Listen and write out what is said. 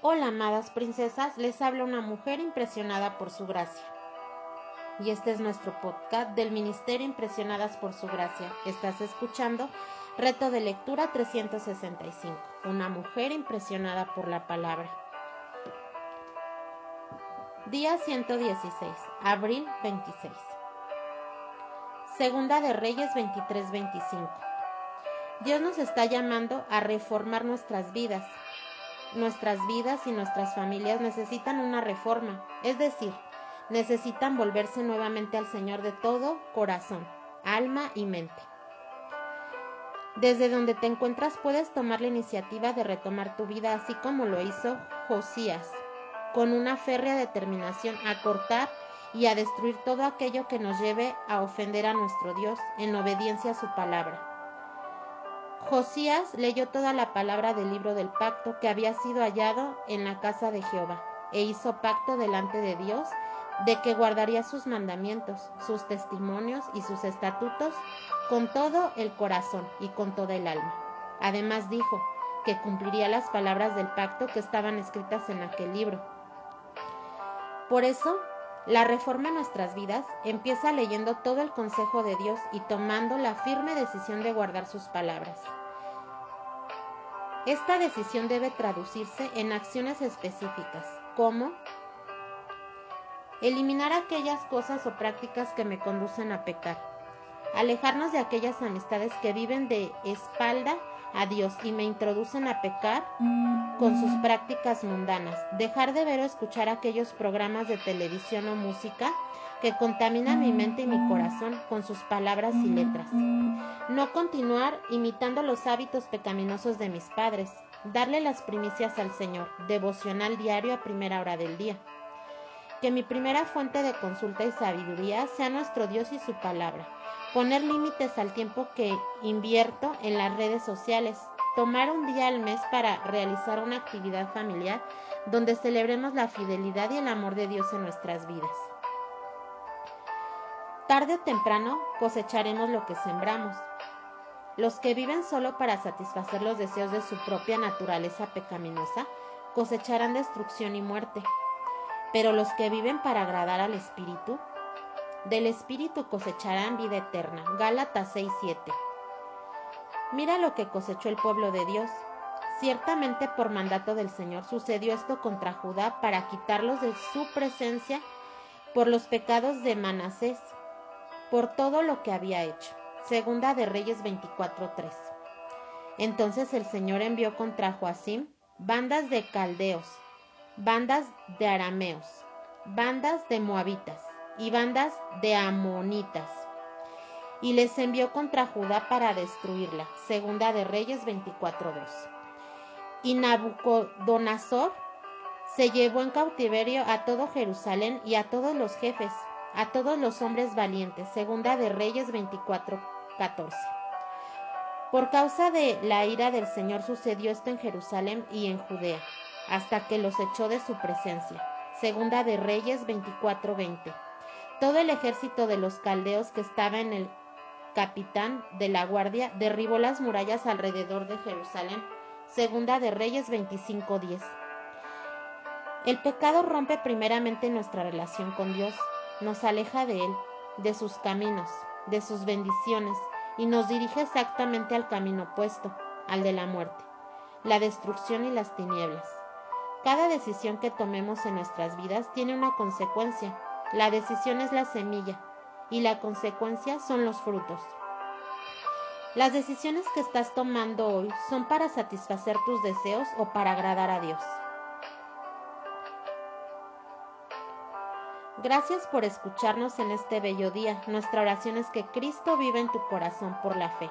Hola, amadas princesas, les habla una mujer impresionada por su gracia. Y este es nuestro podcast del Ministerio Impresionadas por su gracia. Estás escuchando Reto de Lectura 365, una mujer impresionada por la palabra. Día 116, abril 26. Segunda de Reyes 23-25. Dios nos está llamando a reformar nuestras vidas. Nuestras vidas y nuestras familias necesitan una reforma, es decir, necesitan volverse nuevamente al Señor de todo corazón, alma y mente. Desde donde te encuentras puedes tomar la iniciativa de retomar tu vida así como lo hizo Josías, con una férrea determinación a cortar y a destruir todo aquello que nos lleve a ofender a nuestro Dios en obediencia a su palabra. Josías leyó toda la palabra del libro del pacto que había sido hallado en la casa de Jehová, e hizo pacto delante de Dios de que guardaría sus mandamientos, sus testimonios y sus estatutos con todo el corazón y con toda el alma. Además dijo que cumpliría las palabras del pacto que estaban escritas en aquel libro. Por eso, la reforma en nuestras vidas empieza leyendo todo el consejo de Dios y tomando la firme decisión de guardar sus palabras. Esta decisión debe traducirse en acciones específicas, como eliminar aquellas cosas o prácticas que me conducen a pecar, alejarnos de aquellas amistades que viven de espalda a Dios y me introducen a pecar con sus prácticas mundanas, dejar de ver o escuchar aquellos programas de televisión o música que contaminan mi mente y mi corazón con sus palabras y letras. No continuar imitando los hábitos pecaminosos de mis padres. Darle las primicias al Señor, devocional diario a primera hora del día. Que mi primera fuente de consulta y sabiduría sea nuestro Dios y su palabra. Poner límites al tiempo que invierto en las redes sociales. Tomar un día al mes para realizar una actividad familiar donde celebremos la fidelidad y el amor de Dios en nuestras vidas. Tarde o temprano cosecharemos lo que sembramos. Los que viven solo para satisfacer los deseos de su propia naturaleza pecaminosa cosecharán destrucción y muerte. Pero los que viven para agradar al Espíritu, del Espíritu cosecharán vida eterna. Gálatas 6:7. Mira lo que cosechó el pueblo de Dios. Ciertamente por mandato del Señor sucedió esto contra Judá para quitarlos de su presencia por los pecados de Manasés por todo lo que había hecho. Segunda de Reyes 24:3. Entonces el Señor envió contra Joacim bandas de caldeos, bandas de arameos, bandas de moabitas y bandas de amonitas. Y les envió contra Judá para destruirla. Segunda de Reyes 24:2. Y Nabucodonosor se llevó en cautiverio a todo Jerusalén y a todos los jefes a todos los hombres valientes. Segunda de Reyes 24, 14. Por causa de la ira del Señor sucedió esto en Jerusalén y en Judea, hasta que los echó de su presencia. Segunda de Reyes 24, 20. Todo el ejército de los caldeos que estaba en el capitán de la guardia derribó las murallas alrededor de Jerusalén. Segunda de Reyes 25, 10. El pecado rompe primeramente nuestra relación con Dios, nos aleja de Él, de sus caminos, de sus bendiciones, y nos dirige exactamente al camino opuesto, al de la muerte, la destrucción y las tinieblas. Cada decisión que tomemos en nuestras vidas tiene una consecuencia. La decisión es la semilla y la consecuencia son los frutos. Las decisiones que estás tomando hoy son para satisfacer tus deseos o para agradar a Dios. Gracias por escucharnos en este bello día. Nuestra oración es que Cristo viva en tu corazón por la fe